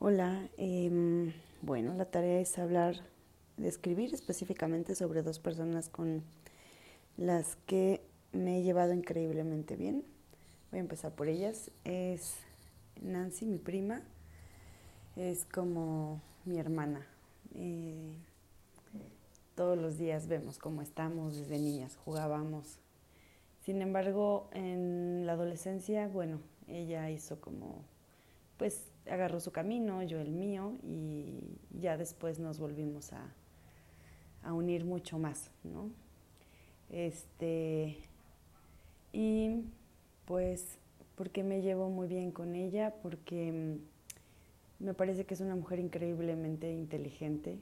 Hola, em, bueno, la tarea es hablar, de escribir específicamente sobre dos personas con las que me he llevado increíblemente bien. Voy a empezar por ellas. Es Nancy, mi prima, es como mi hermana. Eh, todos los días vemos cómo estamos desde niñas, jugábamos. Sin embargo, en la adolescencia, bueno, ella hizo como, pues agarró su camino, yo el mío, y ya después nos volvimos a, unir mucho más, ¿no? Este, y pues, porque me llevo muy bien con ella, porque mm, me parece que es una mujer increíblemente inteligente.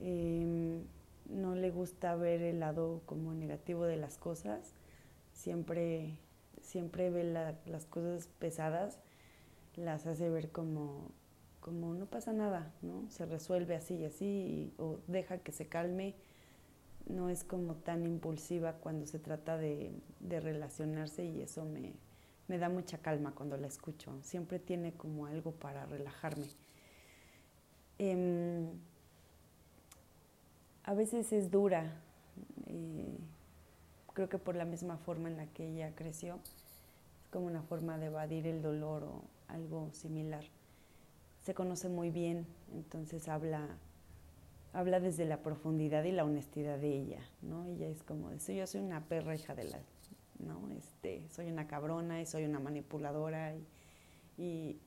Em, no le gusta ver el lado como negativo de las cosas, siempre, siempre ve las cosas pesadas las hace ver como, como no pasa nada, ¿no? Se resuelve así y así, o deja que se calme. No es como tan impulsiva cuando se trata de, relacionarse y eso me, me, da mucha calma cuando la escucho. Siempre tiene como algo para relajarme. Em, a veces es dura, eh, creo que por la misma forma en la que ella creció, es como una forma de evadir el dolor o, algo similar. Se conoce muy bien, entonces habla, habla desde la profundidad y la honestidad de ella, ¿no? Ella es como, dice, yo soy una perra hija de la, ¿no? Este, soy una cabrona y soy una manipuladora y,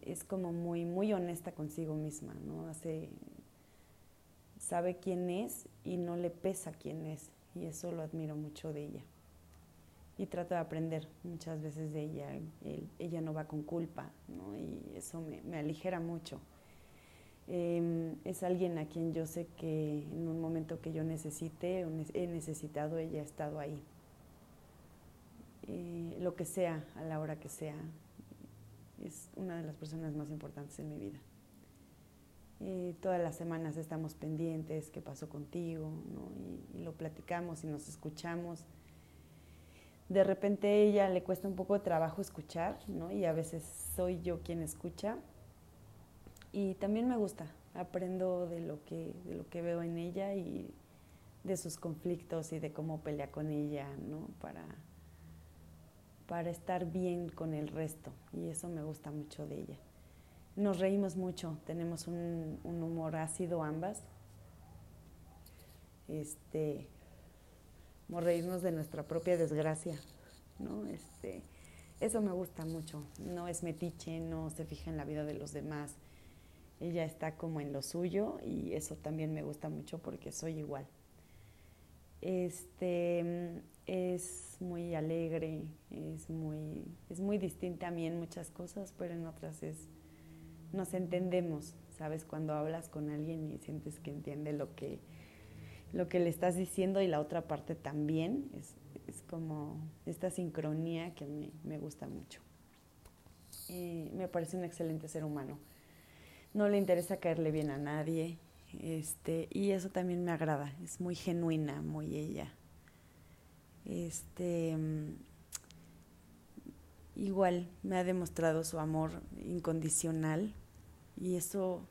es como muy, muy honesta consigo misma, ¿no? Hace, sabe quién es y no le pesa quién es y eso lo admiro mucho de ella y trato de aprender muchas veces de ella. ella no va con culpa, ¿no? y eso me, aligera mucho. Em, es alguien a quien yo sé que en un momento que yo necesite, he necesitado, ella ha estado ahí. Eh, lo que sea, a la hora que sea, es una de las personas más importantes en mi vida. Eh, todas las semanas estamos pendientes, qué pasó contigo, ¿no? y, y lo platicamos y nos escuchamos de repente ella le cuesta un poco de trabajo escuchar, ¿no? Y a veces soy yo quien escucha. Y también me gusta, aprendo de lo que, de lo que veo en ella y de sus conflictos y de cómo pelea con ella, ¿no? Para, para estar bien con el resto. Y eso me gusta mucho de ella. Nos reímos mucho, tenemos un, un humor ácido ambas. Este, reírnos de nuestra propia desgracia, ¿no? Este, eso me gusta mucho, no es metiche, no se fija en la vida de los demás, ella está como en lo suyo y eso también me gusta mucho porque soy igual. Este, es muy alegre, es muy, es muy distinta a mí en muchas cosas, pero en otras es, nos entendemos, ¿sabes? Cuando hablas con alguien y sientes que entiende lo que lo que le estás diciendo y la otra parte también. Es, como esta sincronía que me, gusta mucho. me parece un excelente ser humano. No le interesa caerle bien a nadie. Este, y eso también me agrada. Es muy genuina, muy ella. Este, igual me ha demostrado su amor incondicional y eso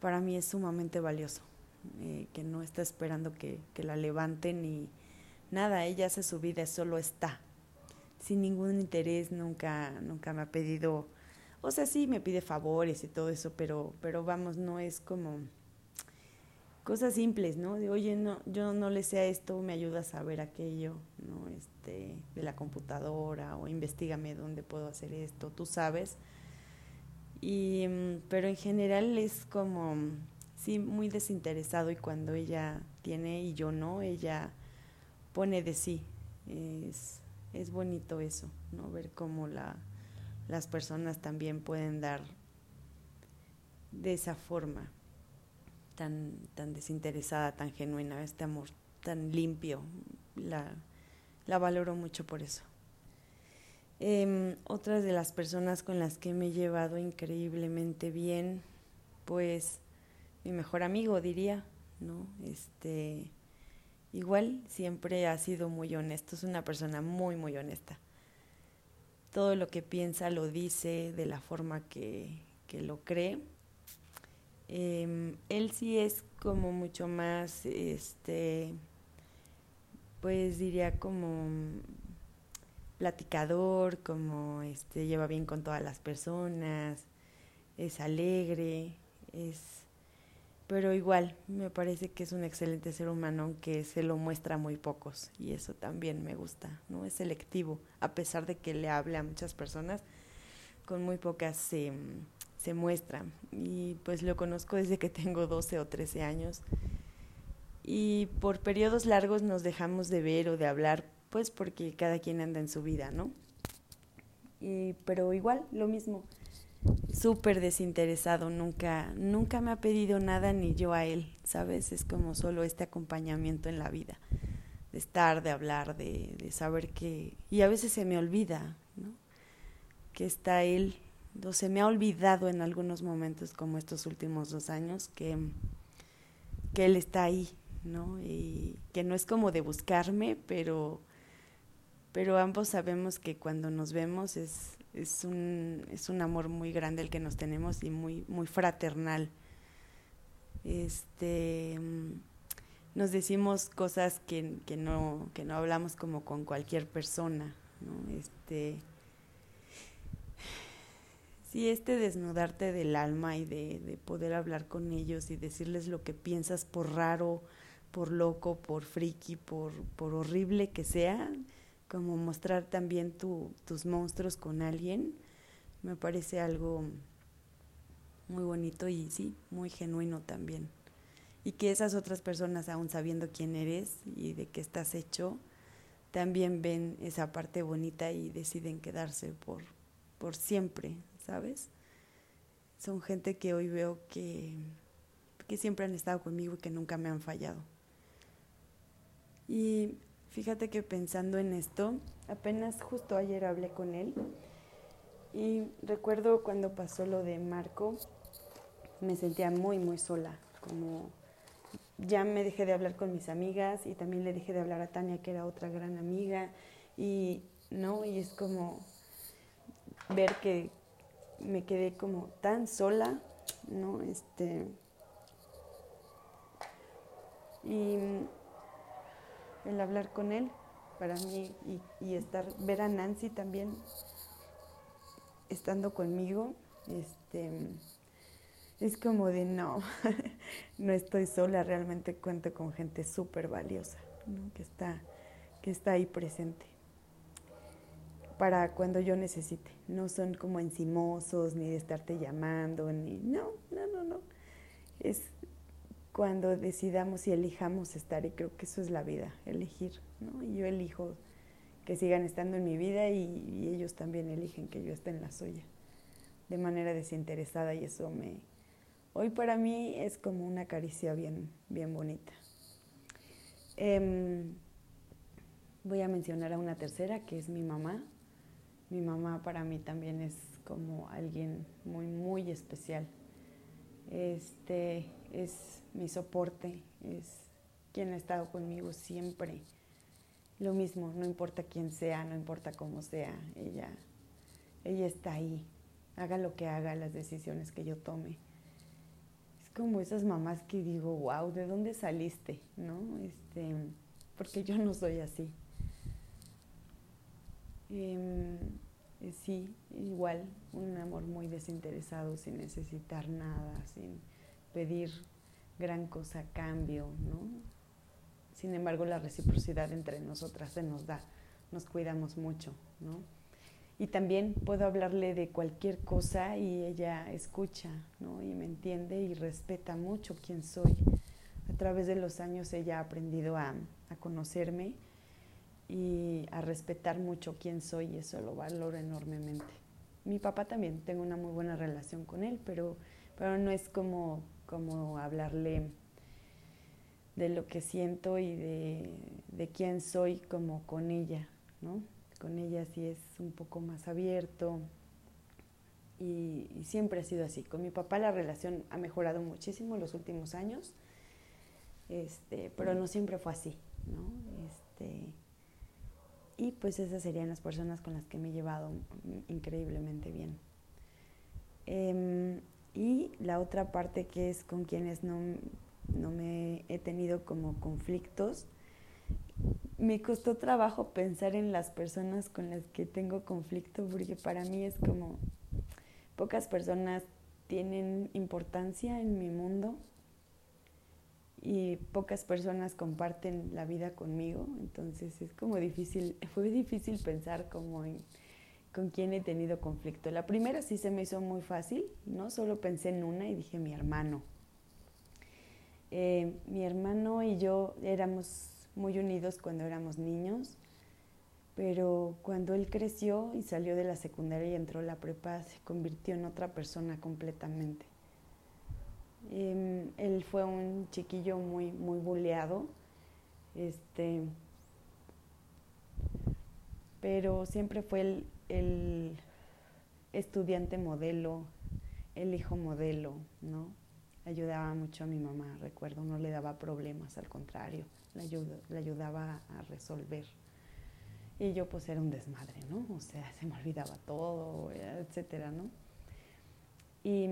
para mí es sumamente valioso. Eh, que no está esperando que, la levanten y nada, ella hace su vida, solo está, sin ningún interés, nunca, nunca me ha pedido, o sea, sí me pide favores y todo eso, pero, pero vamos, no es como cosas simples, ¿no? De, oye, no, yo no le sé a esto, me ayuda a saber aquello, ¿no? Este, de la computadora, o investigame dónde puedo hacer esto, tú sabes. Y, mm, pero en general es como sí, muy desinteresado y cuando ella tiene y yo no, ella pone de sí. Es, es bonito eso, ¿no? Ver cómo la, las personas también pueden dar de esa forma tan, tan desinteresada, tan genuina, este amor tan limpio. La, la valoro mucho por eso. Eh, otras de las personas con las que me he llevado increíblemente bien, pues mi mejor amigo, diría, ¿no? Este, igual siempre ha sido muy honesto, es una persona muy, muy honesta. Todo lo que piensa lo dice de la forma que, que lo cree. Em, él sí es como mucho más, este, pues diría como platicador, como este, lleva bien con todas las personas, es alegre, es pero igual me parece que es un excelente ser humano aunque se lo muestra a muy pocos y eso también me gusta, ¿no? Es selectivo, a pesar de que le hable a muchas personas, con muy pocas se, se muestra y pues lo conozco desde que tengo 12 o 13 años y por periodos largos nos dejamos de ver o de hablar pues porque cada quien anda en su vida, ¿no? Y, pero igual, lo mismo súper desinteresado, nunca, nunca me ha pedido nada ni yo a él, ¿sabes? Es como solo este acompañamiento en la vida, de estar, de hablar, de, de saber que... Y a veces se me olvida, ¿no? Que está él, o se me ha olvidado en algunos momentos, como estos últimos dos años, que, que él está ahí, ¿no? Y que no es como de buscarme, pero, pero ambos sabemos que cuando nos vemos es es un, es un amor muy grande el que nos tenemos y muy, muy fraternal. Este, nos decimos cosas que, que, no, que no hablamos como con cualquier persona, ¿no? Este, sí, este desnudarte del alma y de, de poder hablar con ellos y decirles lo que piensas por raro, por loco, por friki, por, por horrible que sea, como mostrar también tu, tus monstruos con alguien, me parece algo muy bonito y sí, muy genuino también. Y que esas otras personas, aún sabiendo quién eres y de qué estás hecho, también ven esa parte bonita y deciden quedarse por, por siempre, ¿sabes? Son gente que hoy veo que, que siempre han estado conmigo y que nunca me han fallado. Y Fíjate que pensando en esto, apenas justo ayer hablé con él y recuerdo cuando pasó lo de Marco, me sentía muy, muy sola, como ya me dejé de hablar con mis amigas y también le dejé de hablar a Tania, que era otra gran amiga, y no, y es como ver que me quedé como tan sola, ¿no? Este. Y el hablar con él para mí y, estar, ver a Nancy también estando conmigo, este, es como de no, no estoy sola, realmente cuento con gente súper valiosa, que, está, que está ahí presente para cuando yo necesite. No son como encimosos, ni de estarte llamando, ni no, no, no, no. Es cuando decidamos y elijamos estar, y creo que eso es la vida, elegir, ¿no? Y yo elijo que sigan estando en mi vida y, ellos también eligen que yo esté en la suya, de manera desinteresada y eso me, hoy para mí es como una caricia bien, bien bonita. Em, voy a mencionar a una tercera que es mi mamá. Mi mamá para mí también es como alguien muy, muy especial. Este, es mi soporte, es quien ha estado conmigo siempre. Lo mismo, no importa quién sea, no importa cómo sea, ella, ella está ahí, haga lo que haga, las decisiones que yo tome. Es como esas mamás que digo, wow, ¿de dónde saliste? ¿No? Este, porque yo no soy así. Em, eh, sí, igual, un amor muy desinteresado, sin necesitar nada, sin pedir gran cosa a cambio, ¿no? Sin embargo, la reciprocidad entre nosotras se nos da, nos cuidamos mucho, ¿no? Y también puedo hablarle de cualquier cosa y ella escucha, ¿no? Y me entiende y respeta mucho quién soy. A través de los años ella ha aprendido a, a conocerme y a respetar mucho quién soy y eso lo valoro enormemente. Mi papá también, tengo una muy buena relación con él, pero, pero no es como como hablarle de lo que siento y de, quién soy como con ella, ¿no? Con ella sí es un poco más abierto y, siempre ha sido así. Con mi papá la relación ha mejorado muchísimo en los últimos años, este, pero no siempre fue así, ¿no? Este, y pues esas serían las personas con las que me he llevado increíblemente bien. Em, y la otra parte que es con quienes no, no me he tenido como conflictos, me costó trabajo pensar en las personas con las que tengo conflicto porque para mí es como pocas personas tienen importancia en mi mundo y pocas personas comparten la vida conmigo, entonces es como difícil, fue difícil pensar como en con quién he tenido conflicto. La primera sí se me hizo muy fácil, ¿no? Solo pensé en una y dije mi hermano. Eh, mi hermano y yo éramos muy unidos cuando éramos niños, pero cuando él creció y salió de la secundaria y entró a la prepa, se convirtió en otra persona completamente. Em, él fue un chiquillo muy, muy buleado, este, pero siempre fue el, el estudiante modelo, el hijo modelo, ¿no? Ayudaba mucho a mi mamá, recuerdo, no le daba problemas, al contrario, le, ayudaba a resolver. Y yo pues era un desmadre, ¿no? O sea, se me olvidaba todo, etcétera, ¿no? Y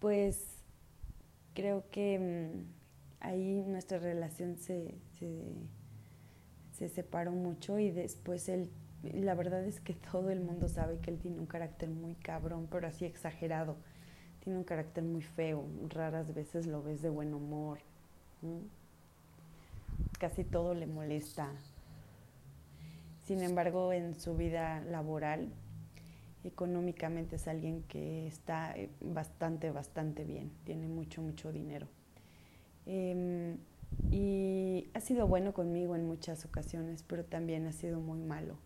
pues creo que mm, ahí nuestra relación se, se, separó mucho y después él, la verdad es que todo el mundo sabe que él tiene un carácter muy cabrón, pero así exagerado. Tiene un carácter muy feo, raras veces lo ves de buen humor. Casi todo le molesta. Sin embargo, en su vida laboral económicamente es alguien que está eh, bastante, bastante bien, tiene mucho, mucho dinero. Em, y ha sido bueno conmigo en muchas ocasiones, pero también ha sido muy malo.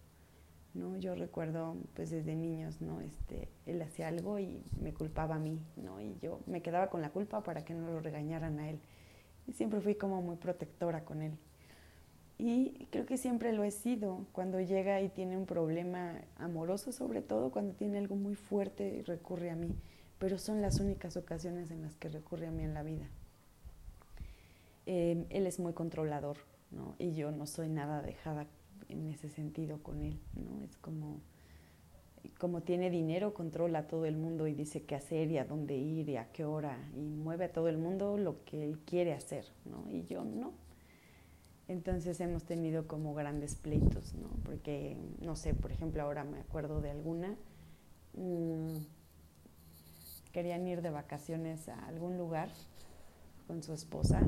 ¿no? Yo recuerdo pues desde niños, ¿no? Este, él hacía algo y me culpaba a mí, ¿no? Y yo me quedaba con la culpa para que no lo regañaran a él. Y siempre fui como muy protectora con él. Y creo que siempre lo he sido. Cuando llega y tiene un problema amoroso, sobre todo cuando tiene algo muy fuerte, recurre a mí. Pero son las únicas ocasiones en las que recurre a mí en la vida. Em, él es muy controlador, ¿no? Y yo no soy nada dejada en ese sentido con él, ¿no? Es como, como tiene dinero, controla a todo el mundo y dice qué hacer y a dónde ir y a qué hora. Y mueve a todo el mundo lo que él quiere hacer, ¿no? Y yo no entonces hemos tenido como grandes pleitos, ¿no? Porque, no sé, por ejemplo, ahora me acuerdo de alguna, mm, querían ir de vacaciones a algún lugar con su esposa,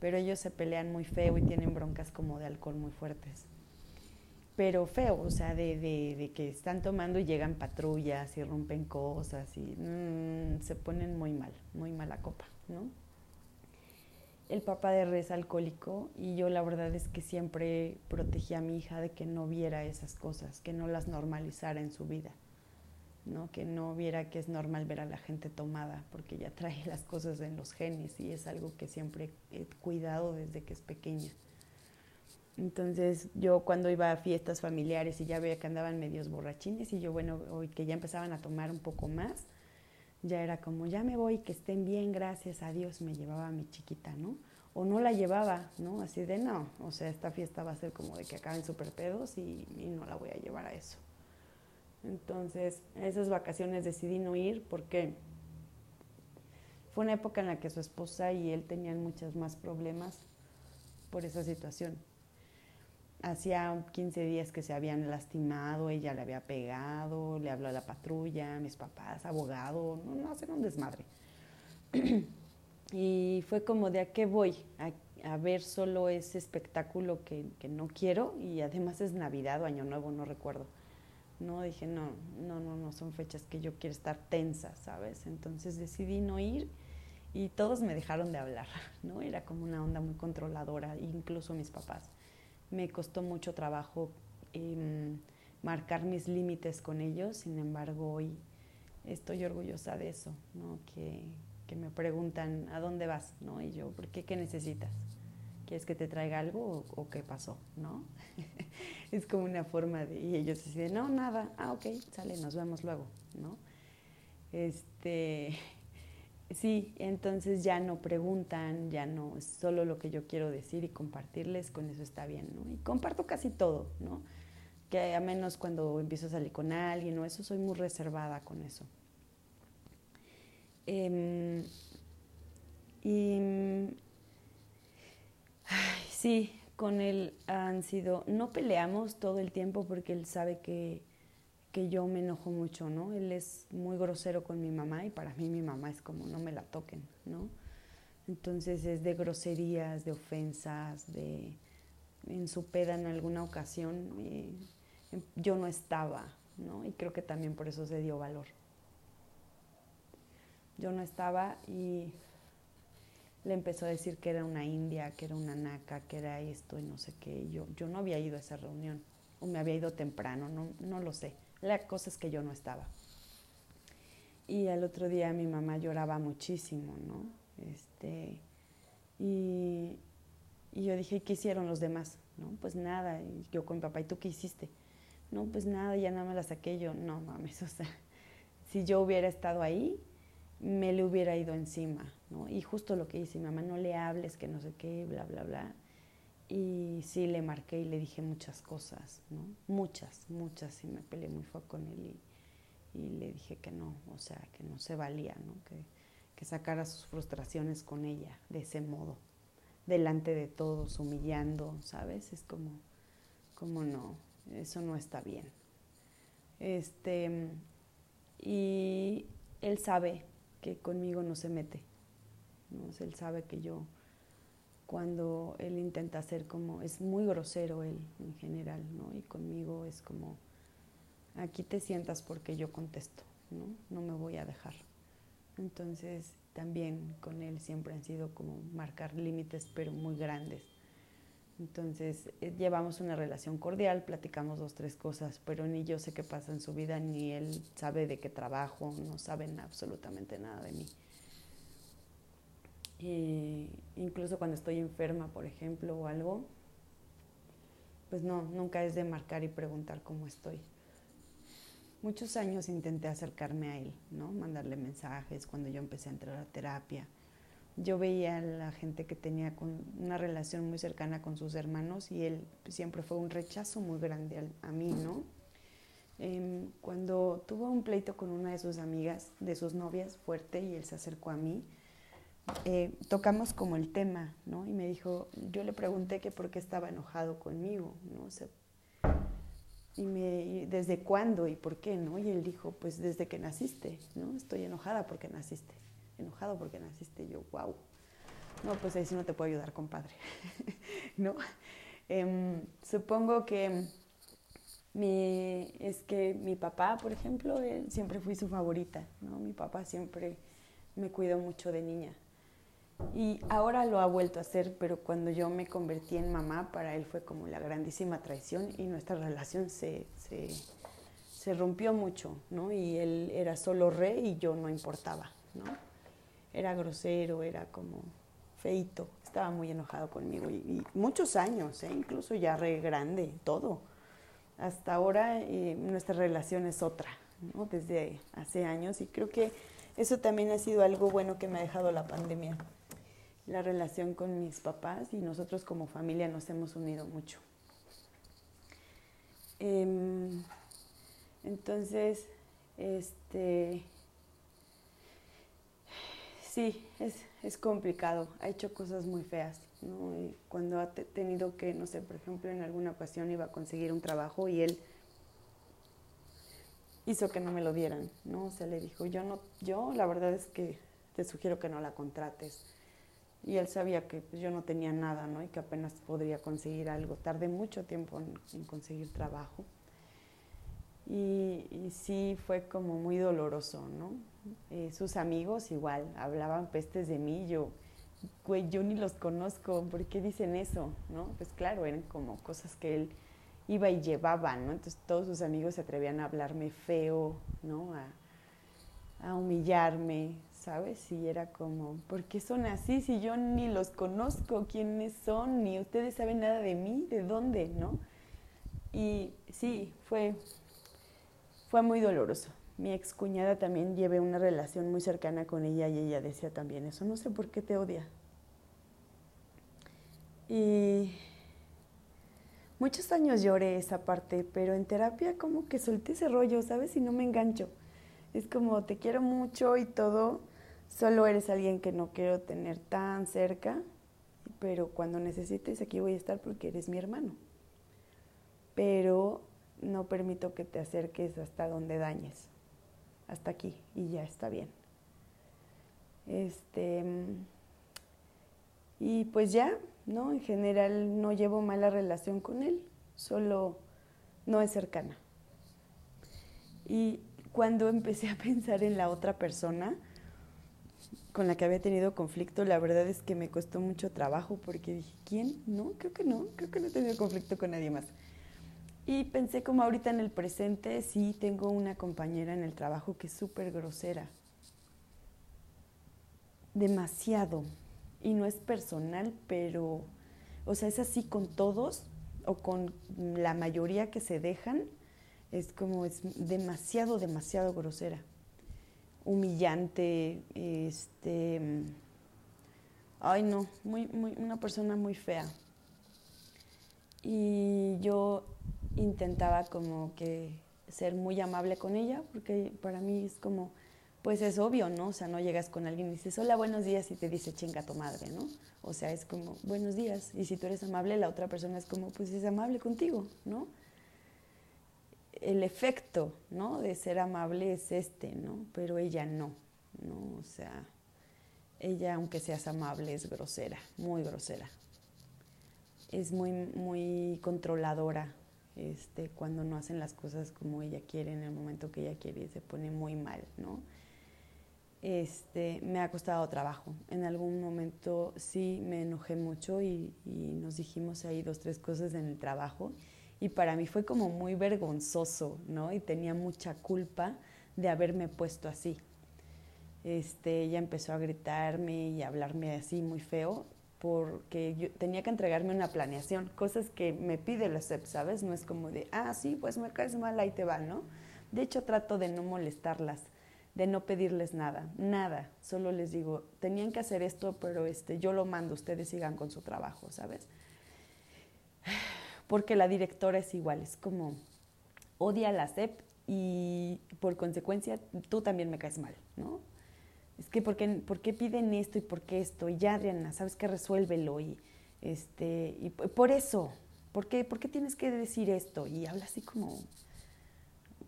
pero ellos se pelean muy feo y tienen broncas como de alcohol muy fuertes. Pero feo, o sea, de, de, que están tomando y llegan patrullas y rompen cosas y mm, se ponen muy mal, muy mala copa, ¿no? El papá de Re alcohólico y yo la verdad es que siempre protegí a mi hija de que no viera esas cosas, que no las normalizara en su vida, ¿no? que no viera que es normal ver a la gente tomada, porque ya trae las cosas en los genes y es algo que siempre he cuidado desde que es pequeña. Entonces yo cuando iba a fiestas familiares y ya veía que andaban medios borrachines y yo bueno, hoy que ya empezaban a tomar un poco más, ya era como, ya me voy, que estén bien, gracias a Dios, me llevaba a mi chiquita, ¿no? O no la llevaba, ¿no? Así de, no, o sea, esta fiesta va a ser como de que acaben súper pedos y, y, no la voy a llevar a eso. Entonces, esas vacaciones decidí no ir porque fue una época en la que su esposa y él tenían muchos más problemas por esa situación hacía 15 días que se habían lastimado, ella le había pegado, le habló a la patrulla, mis papás, abogado, no, no hacen un desmadre. y fue como de a qué voy, a, ver solo ese espectáculo que, que, no quiero y además es Navidad o Año Nuevo, no recuerdo. No, dije, no, no, no, no son fechas que yo quiero estar tensa, ¿sabes? Entonces decidí no ir y todos me dejaron de hablar, ¿no? Era como una onda muy controladora, incluso mis papás me costó mucho trabajo em, marcar mis límites con ellos, sin embargo hoy estoy orgullosa de eso, ¿no? que, me preguntan a dónde vas, ¿no? y yo, ¿por qué? ¿Qué necesitas? ¿Quieres que te traiga algo o, qué pasó? ¿no? es como una forma de, y ellos dicen, no, nada, ah, ok, sale, nos vemos luego, ¿no? Este, Sí, entonces ya no preguntan, ya no, es solo lo que yo quiero decir y compartirles, con eso está bien, ¿no? Y comparto casi todo, ¿no? que a menos cuando empiezo a salir con alguien o eso, soy muy reservada con eso. Em, y sí, con él han sido, no peleamos todo el tiempo porque él sabe que, que yo me enojo mucho, ¿no? Él es muy grosero con mi mamá y para mí mi mamá es como no me la toquen, ¿no? Entonces es de groserías, de ofensas, de en su peda en alguna ocasión yo no estaba, ¿no? Y creo que también por eso se dio valor. Yo no estaba y le empezó a decir que era una india, que era una naca, que era esto y no sé qué. Yo, yo no había ido a esa reunión, o me había ido temprano, no, no lo sé. La cosa es que yo no estaba. Y al otro día mi mamá lloraba muchísimo, ¿no? Este, y, y yo dije, ¿qué hicieron los demás? No, pues nada. Yo con mi papá, ¿y tú qué hiciste? No, pues nada, ya nada me la saqué yo. No mames, o sea, si yo hubiera estado ahí, me le hubiera ido encima, ¿no? Y justo lo que dice mi mamá, no le hables, que no sé qué, bla, bla, bla. Y sí, le marqué y le dije muchas cosas, ¿no? Muchas, muchas, y me peleé muy fuerte con él y, y, le dije que no, o sea, que no se valía, ¿no? Que, que sacara sus frustraciones con ella de ese modo, delante de todos, humillando, ¿sabes? Es como, como no, eso no está bien. Este, y él sabe que conmigo no se mete. ¿no? Él sabe que yo, cuando él intenta hacer como, es muy grosero él en general, ¿no? Y conmigo es como, aquí te sientas porque yo contesto, ¿no? No me voy a dejar. Entonces, también con él siempre han sido como marcar límites, pero muy grandes. Entonces, eh, llevamos una relación cordial, platicamos dos, tres cosas, pero ni yo sé qué pasa en su vida, ni él sabe de qué trabajo, no saben absolutamente nada de mí. Incluso cuando estoy enferma, por ejemplo, o algo, pues no, nunca es de marcar y preguntar cómo estoy. Muchos años intenté acercarme a él, ¿no? Mandarle mensajes cuando yo empecé a entrar a terapia yo veía a la gente que tenía una relación muy cercana con sus hermanos y él siempre fue un rechazo muy grande a, mí, ¿no? Em, cuando tuvo un pleito con una de sus amigas, de sus novias, fuerte, y él se acercó a mí, eh, tocamos como el tema, ¿no? Y me dijo, yo le pregunté que por qué estaba enojado conmigo, ¿no? y me, desde cuándo y por qué, ¿no? Y él dijo, pues desde que naciste, ¿no? Estoy enojada porque naciste enojado porque naciste. yo, wow. No, pues ahí sí no te puedo ayudar, compadre. ¿No? Em, supongo que mi, es que mi papá, por ejemplo, siempre fui su favorita, ¿no? Mi papá siempre me cuidó mucho de niña. Y ahora lo ha vuelto a hacer, pero cuando yo me convertí en mamá, para él fue como la grandísima traición y nuestra relación se, se, rompió mucho, ¿no? Y él era solo rey y yo no importaba, ¿no? era grosero, era como feito, estaba muy enojado conmigo y, muchos años, ¿eh? incluso ya re grande, todo. Hasta ahora eh, nuestra relación es otra, ¿no? desde hace años y creo que eso también ha sido algo bueno que me ha dejado la pandemia. La relación con mis papás y nosotros como familia nos hemos unido mucho. Em, entonces, este, Sí, es, es complicado. Ha hecho cosas muy feas, ¿no? Y cuando ha tenido que, no sé, por ejemplo, en alguna ocasión iba a conseguir un trabajo y él hizo que no me lo dieran, ¿no? O sea, le dijo, yo no, yo la verdad es que te sugiero que no la contrates. Y él sabía que pues, yo no tenía nada, ¿no? Y que apenas podría conseguir algo. Tardé mucho tiempo en, conseguir trabajo. Y, sí fue como muy doloroso, ¿no? Eh, sus amigos igual, hablaban pestes de mí, yo, yo ni los conozco, ¿por qué dicen eso? ¿No? Pues claro, eran como cosas que él iba y llevaba, ¿no? Entonces todos sus amigos se atrevían a hablarme feo, ¿no? A, a humillarme, ¿sabes? Y era como, ¿por qué son así si yo ni los conozco? ¿Quiénes son? Ni ustedes saben nada de mí, ¿de dónde? ¿No? Y sí, fue, fue muy doloroso mi ex cuñada también llevé una relación muy cercana con ella y ella decía también eso, no sé por qué te odia. Y muchos años lloré esa parte, pero en terapia como que solté ese rollo, ¿sabes? Y no me engancho. Es como te quiero mucho y todo, solo eres alguien que no quiero tener tan cerca, pero cuando necesites aquí voy a estar porque eres mi hermano. Pero no permito que te acerques hasta donde dañes. Hasta aquí y ya está bien. Este y pues ya, ¿no? En general no llevo mala relación con él, solo no es cercana. Y cuando empecé a pensar en la otra persona con la que había tenido conflicto, la verdad es que me costó mucho trabajo porque dije, ¿quién? No, creo que no, creo que no he tenido conflicto con nadie más. Y pensé como ahorita en el presente, sí tengo una compañera en el trabajo que es súper grosera. Demasiado. Y no es personal, pero, o sea, es así con todos o con la mayoría que se dejan. Es como, es demasiado, demasiado grosera. Humillante, este... Ay, no, muy, muy, una persona muy fea. Y yo intentaba como que ser muy amable con ella, porque para mí es como, pues es obvio, ¿no? O sea, no llegas con alguien y dices, hola, buenos días, y te dice, chinga tu madre, ¿no? O sea, es como, buenos días. Y si tú eres amable, la otra persona es como, pues es amable contigo, ¿no? El efecto, ¿no? De ser amable es este, ¿no? Pero ella no, ¿no? O sea, ella, aunque seas amable, es grosera, muy grosera. Es muy, muy controladora, este, cuando no hacen las cosas como ella quiere en el momento que ella quiere y se pone muy mal, ¿no? Este, me ha costado trabajo. En algún momento sí me enojé mucho y, nos dijimos ahí dos, tres cosas en el trabajo y para mí fue como muy vergonzoso, ¿no? Y tenía mucha culpa de haberme puesto así. Este, ella empezó a gritarme y a hablarme así muy feo porque yo tenía que entregarme una planeación, cosas que me pide la SEP, ¿sabes? No es como de, ah, sí, pues me caes mal, ahí te va, ¿no? De hecho, trato de no molestarlas, de no pedirles nada, nada. Solo les digo, tenían que hacer esto, pero este, yo lo mando, ustedes sigan con su trabajo, ¿sabes? Porque la directora es igual, es como, odia la SEP y por consecuencia tú también me caes mal, ¿no? es que ¿por qué, ¿por qué piden esto y por qué esto? Y ya, Adriana, ¿sabes qué? Resuélvelo. Y, este, y por eso, ¿por qué, ¿por qué tienes que decir esto? Y habla así como,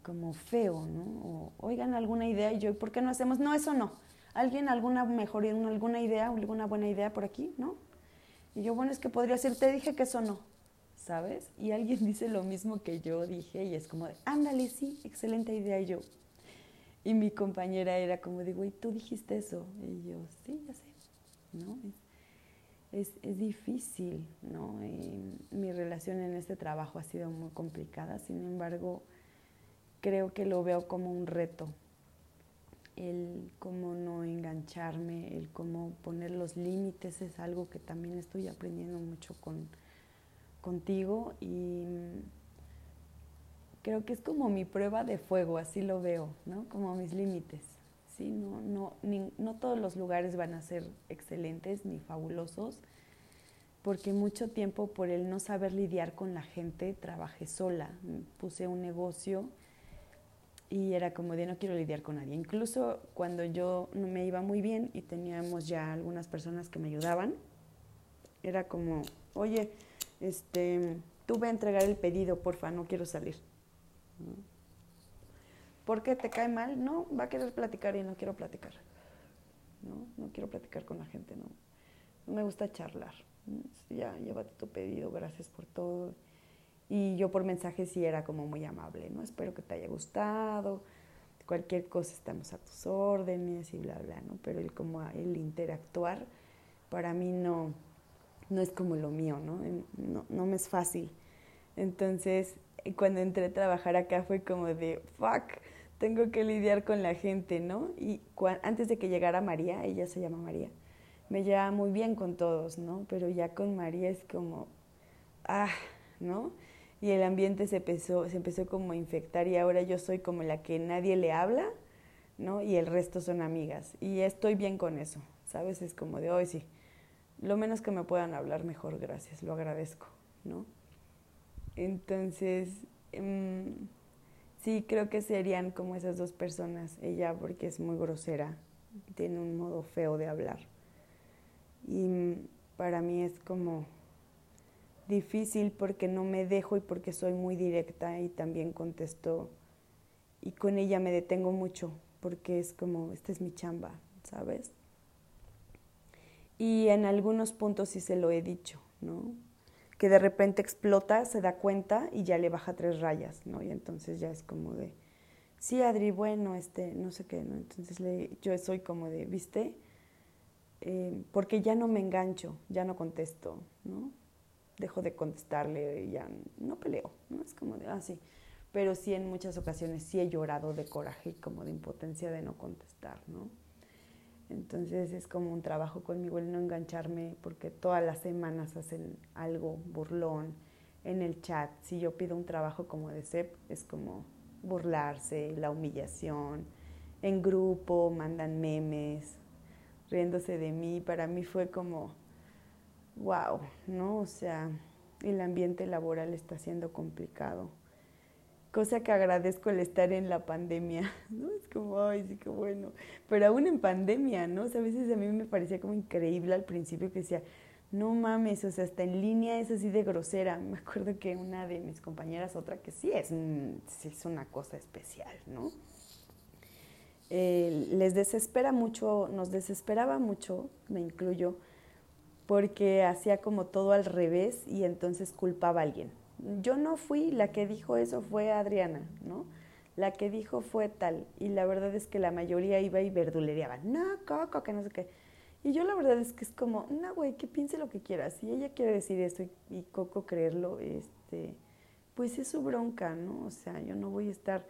como feo, ¿no? Oigan, alguna idea y yo, ¿por qué no hacemos? No, eso no. ¿Alguien alguna mejor, alguna idea, alguna buena idea por aquí? ¿No? Y yo, bueno, es que podría ser, te dije que eso no, ¿sabes? Y alguien dice lo mismo que yo dije y es como de, ándale, sí, excelente idea. Y yo, y mi compañera era como digo, ¿y tú dijiste eso? Y yo, sí, ya sé, ¿no? Es, es, difícil, ¿no? mi relación en este trabajo ha sido muy complicada, sin embargo, creo que lo veo como un reto. El cómo no engancharme, el cómo poner los límites es algo que también estoy aprendiendo mucho con, contigo y creo que es como mi prueba de fuego, así lo veo, ¿no? Como mis límites. ¿sí? No, no, no todos los lugares van a ser excelentes ni fabulosos, porque mucho tiempo por el no saber lidiar con la gente trabajé sola, puse un negocio y era como de no quiero lidiar con nadie. Incluso cuando yo no me iba muy bien y teníamos ya algunas personas que me ayudaban, era como, oye, este, tú ve a entregar el pedido, porfa, no quiero salir. ¿Por qué te cae mal? No, va a querer platicar y no quiero platicar. No, no quiero platicar con la gente, no. No me gusta charlar. Ya, llévate tu pedido, gracias por todo. Y yo por mensaje sí era como muy amable, ¿no? Espero que te haya gustado. Cualquier cosa estamos a tus órdenes y bla, bla, ¿no? Pero el como el interactuar para mí no, no es como lo mío, ¿no? No, no me es fácil. Entonces, cuando entré a trabajar acá fue como de, fuck, tengo que lidiar con la gente, ¿no? Y antes de que llegara María, ella se llama María, me llevaba muy bien con todos, ¿no? Pero ya con María es como, ah, ¿no? Y el ambiente se empezó, se empezó como a infectar y ahora yo soy como la que nadie le habla, ¿no? Y el resto son amigas. Y estoy bien con eso, ¿sabes? Es como de, hoy sí, lo menos que me puedan hablar, mejor, gracias, lo agradezco, ¿no? Entonces, em, sí, creo que serían como esas dos personas. Ella porque es muy grosera, tiene un modo feo de hablar. Y para mí es como difícil porque no me dejo y porque soy muy directa y también contesto. Y con ella me detengo mucho porque es como, esta es mi chamba, ¿sabes? Y en algunos puntos sí se lo he dicho, ¿no? Que de repente explota, se da cuenta y ya le baja tres rayas, ¿no? Y entonces ya es como de, sí, Adri, bueno, este, no sé qué, ¿no? Entonces le, yo soy como de, ¿viste? Eh, porque ya no me engancho, ya no contesto, ¿no? Dejo de contestarle ya no peleo, ¿no? Es como de, ah, sí. Pero sí en muchas ocasiones sí he llorado de coraje y como de impotencia de no contestar, ¿no? Entonces es como un trabajo conmigo el no engancharme porque todas las semanas hacen algo burlón en el chat. Si yo pido un trabajo como de CEP, es como burlarse, la humillación. En grupo mandan memes, riéndose de mí. Para mí fue como, wow, ¿no? O sea, el ambiente laboral está siendo complicado cosa que agradezco el estar en la pandemia, ¿no? Es como, ay, sí, qué bueno. Pero aún en pandemia, ¿no? O a veces a mí me parecía como increíble al principio que decía, no mames, o sea, hasta en línea es así de grosera. Me acuerdo que una de mis compañeras, otra que sí es, sí es una cosa especial, ¿no? Eh, les desespera mucho, nos desesperaba mucho, me incluyo, porque hacía como todo al revés y entonces culpaba a alguien, yo no fui, la que dijo eso fue Adriana, ¿no? La que dijo fue tal. Y la verdad es que la mayoría iba y verdulereaba. No, Coco, que no sé qué. Y yo la verdad es que es como, no, güey, que piense lo que quiera. Si ella quiere decir eso y, Coco creerlo, este, pues es su bronca, ¿no? O sea, yo no voy a estar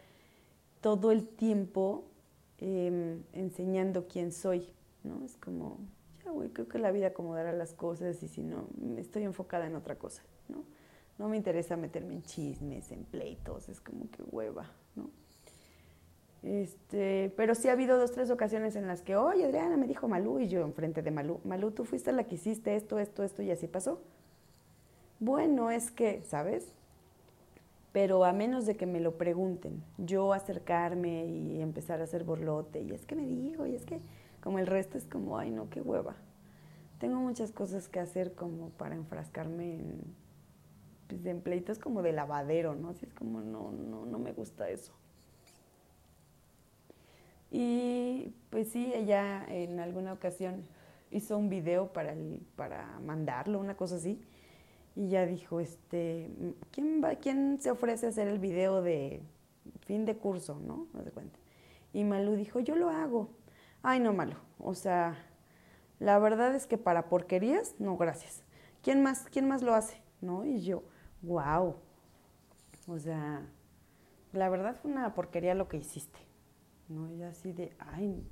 todo el tiempo em, enseñando quién soy, ¿no? Es como, ya, güey, creo que la vida acomodará las cosas y si no, estoy enfocada en otra cosa, ¿no? No me interesa meterme en chismes, en pleitos, es como que hueva, ¿no? Este, pero sí ha habido dos, tres ocasiones en las que, oye, Adriana, me dijo Malú, y yo enfrente de Malú, Malú, tú fuiste la que hiciste esto, esto, esto, y así pasó. Bueno, es que, ¿sabes? Pero a menos de que me lo pregunten, yo acercarme y empezar a hacer borlote, y es que me dijo, y es que, como el resto es como, ay, no, qué hueva. Tengo muchas cosas que hacer como para enfrascarme en pues, en pleitos como de lavadero, ¿no? Así es como, no, no, no me gusta eso. Y pues sí, ella en alguna ocasión hizo un video para, para mandarlo, una cosa así. Y ya dijo, este, ¿quién, va, ¿quién se ofrece a hacer el video de fin de curso, no? No se cuenta. Y Malú dijo, yo lo hago. Ay, no, Malú. O sea, la verdad es que para porquerías, no, gracias. ¿Quién más, quién más lo hace? ¿No? Y yo, wow. O sea, la verdad fue una porquería lo que hiciste. ¿No? Y así de, ay,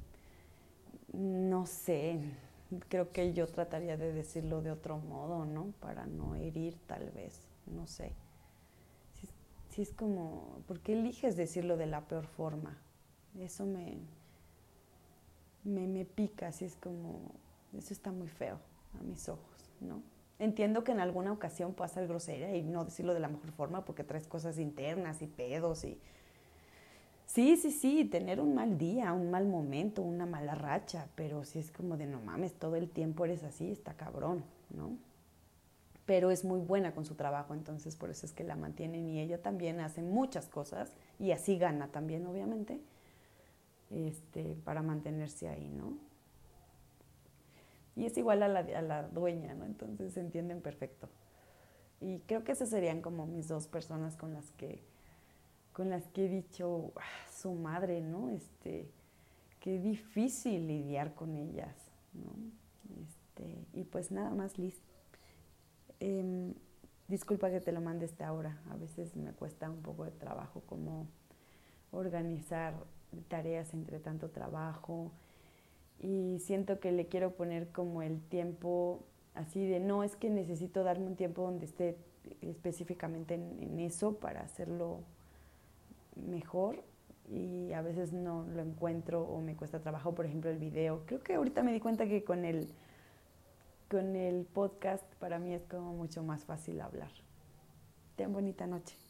no sé, creo que yo trataría de decirlo de otro modo, ¿no? Para no herir tal vez, no sé. Si, es como, ¿por qué eliges decirlo de la peor forma? Eso me, me, me pica, así es como, eso está muy feo a mis ojos, ¿no? Entiendo que en alguna ocasión pueda ser grosera y no decirlo de la mejor forma porque traes cosas internas y pedos y... Sí, sí, sí, tener un mal día, un mal momento, una mala racha, pero si es como de no mames, todo el tiempo eres así, está cabrón, ¿no? Pero es muy buena con su trabajo, entonces por eso es que la mantienen y ella también hace muchas cosas y así gana también, obviamente, este, para mantenerse ahí, ¿no? Y es igual a la, a la dueña, ¿no? Entonces se entienden perfecto. Y creo que esas serían como mis dos personas con las que, con las que he dicho, ah, su madre, ¿no? Este, qué difícil lidiar con ellas, ¿no? Este, y pues nada más, Liz. Em, disculpa que te lo mande esta hora. A veces me cuesta un poco de trabajo como organizar tareas entre tanto trabajo y siento que le quiero poner como el tiempo así de, no, es que necesito darme un tiempo donde esté específicamente en, eso para hacerlo mejor y a veces no lo encuentro o me cuesta trabajo, por ejemplo, el video. Creo que ahorita me di cuenta que con el, con el podcast para mí es como mucho más fácil hablar. Ten bonita noche.